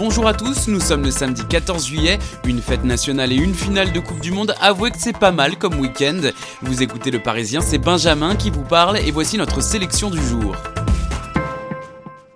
Bonjour à tous, nous sommes le samedi 14 juillet, une fête nationale et une finale de Coupe du Monde. Avouez que c'est pas mal comme week-end. Vous écoutez le Parisien, c'est Benjamin qui vous parle et voici notre sélection du jour.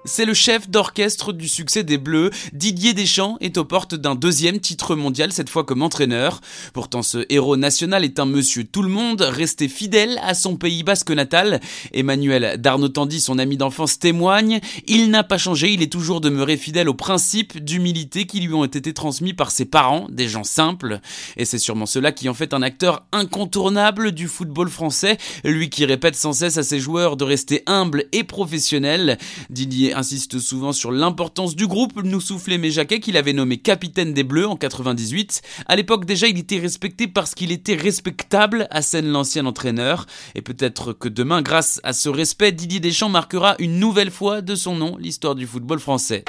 C'est le chef d'orchestre du succès des Bleus, Didier Deschamps, est aux portes d'un deuxième titre mondial, cette fois comme entraîneur. Pourtant, ce héros national est un monsieur tout le monde, resté fidèle à son pays basque natal. Emmanuel Darnotandy, son ami d'enfance, témoigne. Il n'a pas changé, il est toujours demeuré fidèle aux principes d'humilité qui lui ont été transmis par ses parents, des gens simples. Et c'est sûrement cela qui en fait un acteur incontournable du football français, lui qui répète sans cesse à ses joueurs de rester humble et professionnel. Didier insiste souvent sur l'importance du groupe, nous soufflait Méjaquet qu'il avait nommé capitaine des Bleus en 98. À l'époque déjà il était respecté parce qu'il était respectable, à scène l'ancien entraîneur. Et peut-être que demain, grâce à ce respect, Didier Deschamps marquera une nouvelle fois de son nom l'histoire du football français.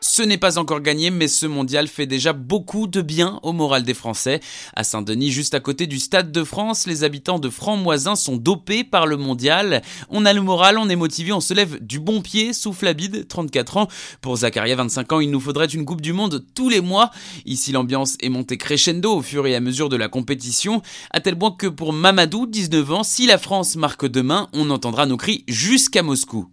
Ce n'est pas encore gagné, mais ce mondial fait déjà beaucoup de bien au moral des Français. À Saint-Denis, juste à côté du Stade de France, les habitants de Franc-Moisin sont dopés par le mondial. On a le moral, on est motivé, on se lève du bon pied, souffle Abid, 34 ans. Pour Zakaria, 25 ans, il nous faudrait une Coupe du Monde tous les mois. Ici, l'ambiance est montée crescendo au fur et à mesure de la compétition, à tel point que pour Mamadou, 19 ans, si la France marque demain, on entendra nos cris jusqu'à Moscou.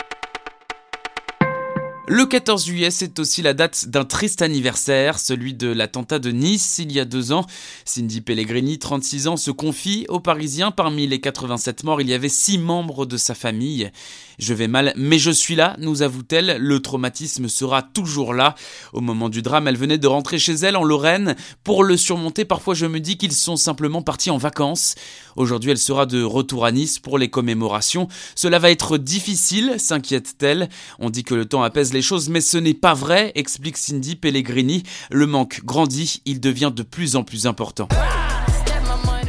Le 14 juillet, c'est aussi la date d'un triste anniversaire, celui de l'attentat de Nice il y a deux ans. Cindy Pellegrini, 36 ans, se confie aux Parisiens. Parmi les 87 morts, il y avait six membres de sa famille. Je vais mal, mais je suis là, nous avoue-t-elle. Le traumatisme sera toujours là. Au moment du drame, elle venait de rentrer chez elle en Lorraine. Pour le surmonter, parfois je me dis qu'ils sont simplement partis en vacances. Aujourd'hui, elle sera de retour à Nice pour les commémorations. Cela va être difficile, s'inquiète-t-elle. On dit que le temps apaise choses, mais ce n'est pas vrai, explique Cindy Pellegrini. Le manque grandit, il devient de plus en plus important.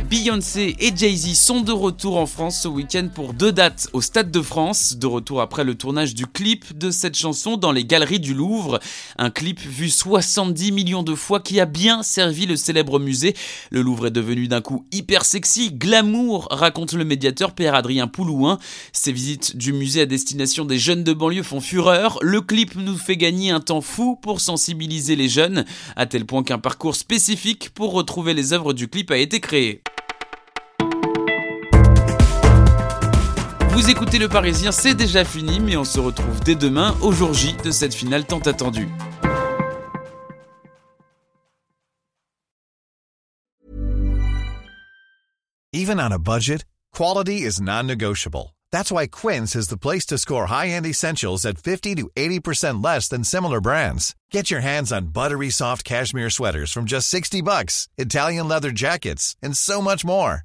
Beyoncé et Jay-Z sont de retour en France ce week-end pour deux dates au Stade de France, de retour après le tournage du clip de cette chanson dans les galeries du Louvre. Un clip vu 70 millions de fois qui a bien servi le célèbre musée. Le Louvre est devenu d'un coup hyper sexy, glamour, raconte le médiateur Père Adrien Poulouin. Ces visites du musée à destination des jeunes de banlieue font fureur. Le clip nous fait gagner un temps fou pour sensibiliser les jeunes, à tel point qu'un parcours spécifique pour retrouver les œuvres du clip a été créé. Vous écoutez Le Parisien, c'est déjà fini, mais on se retrouve dès demain au jour J de cette finale tant attendue. Even on a budget, quality is non-negotiable. That's why Quince is the place to score high-end essentials at 50 to 80% less than similar brands. Get your hands on buttery soft cashmere sweaters from just 60 bucks, Italian leather jackets, and so much more.